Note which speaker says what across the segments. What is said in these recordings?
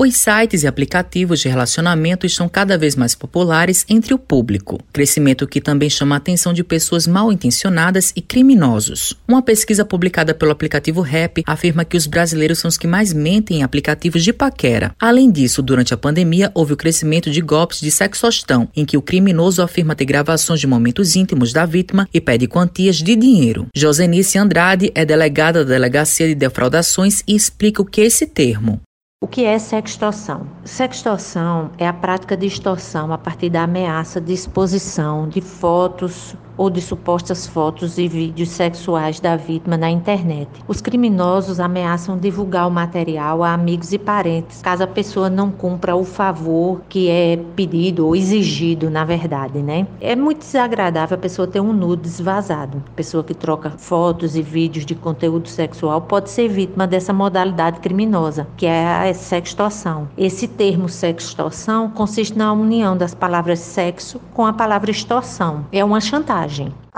Speaker 1: Os sites e aplicativos de relacionamento estão cada vez mais populares entre o público, crescimento que também chama a atenção de pessoas mal intencionadas e criminosos. Uma pesquisa publicada pelo aplicativo Rap afirma que os brasileiros são os que mais mentem em aplicativos de paquera. Além disso, durante a pandemia houve o crescimento de golpes de sexostão, em que o criminoso afirma ter gravações de momentos íntimos da vítima e pede quantias de dinheiro. Josenice Andrade é delegada da Delegacia de Defraudações e explica o que é esse termo.
Speaker 2: O que é sextorção? Sextorção é a prática de extorsão a partir da ameaça de exposição de fotos ou de supostas fotos e vídeos sexuais da vítima na internet. Os criminosos ameaçam divulgar o material a amigos e parentes, caso a pessoa não cumpra o favor que é pedido ou exigido, na verdade, né? É muito desagradável a pessoa ter um nudes vazado. A pessoa que troca fotos e vídeos de conteúdo sexual pode ser vítima dessa modalidade criminosa, que é a sextorção. Esse termo sextorção consiste na união das palavras sexo com a palavra extorsão. É uma chantagem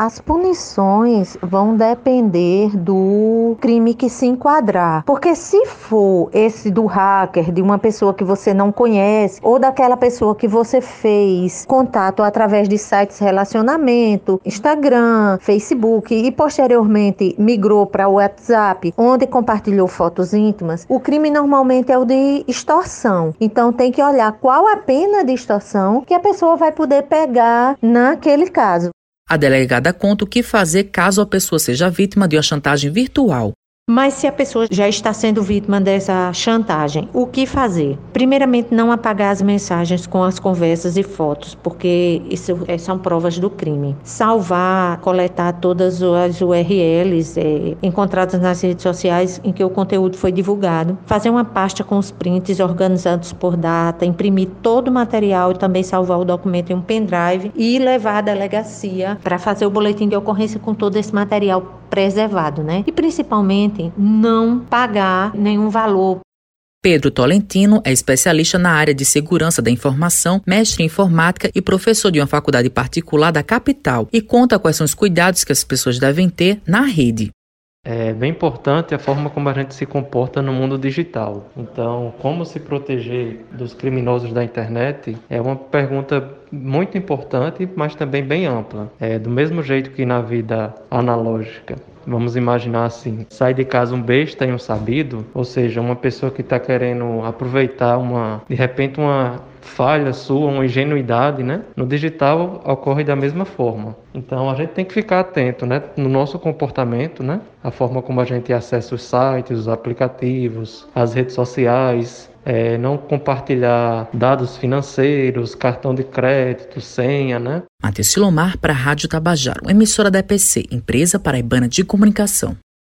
Speaker 3: as punições vão depender do crime que se enquadrar. Porque se for esse do hacker, de uma pessoa que você não conhece, ou daquela pessoa que você fez contato através de sites relacionamento, Instagram, Facebook e posteriormente migrou para o WhatsApp, onde compartilhou fotos íntimas, o crime normalmente é o de extorsão. Então tem que olhar qual a pena de extorsão que a pessoa vai poder pegar naquele caso.
Speaker 1: A delegada conta o que fazer caso a pessoa seja vítima de uma chantagem virtual.
Speaker 2: Mas se a pessoa já está sendo vítima dessa chantagem, o que fazer? Primeiramente, não apagar as mensagens com as conversas e fotos, porque isso é, são provas do crime. Salvar, coletar todas as URLs é, encontradas nas redes sociais em que o conteúdo foi divulgado. Fazer uma pasta com os prints organizados por data, imprimir todo o material e também salvar o documento em um pendrive e levar à delegacia para fazer o boletim de ocorrência com todo esse material preservado, né? E principalmente não pagar nenhum valor
Speaker 1: Pedro Tolentino é especialista na área de segurança da informação, mestre em informática e professor de uma faculdade particular da capital e conta quais são os cuidados que as pessoas devem ter na rede.
Speaker 4: É bem importante a forma como a gente se comporta no mundo digital. Então, como se proteger dos criminosos da internet é uma pergunta muito importante, mas também bem ampla. É, do mesmo jeito que na vida analógica Vamos imaginar assim: sai de casa um besta e um sabido, ou seja, uma pessoa que está querendo aproveitar uma, de repente, uma falha sua, uma ingenuidade, né? No digital ocorre da mesma forma. Então a gente tem que ficar atento, né? No nosso comportamento, né? A forma como a gente acessa os sites, os aplicativos, as redes sociais, é, não compartilhar dados financeiros, cartão de crédito, senha, né?
Speaker 1: Matheus Silomar para a Rádio Tabajaro, emissora da EPC, Empresa Paraibana de Comunicação.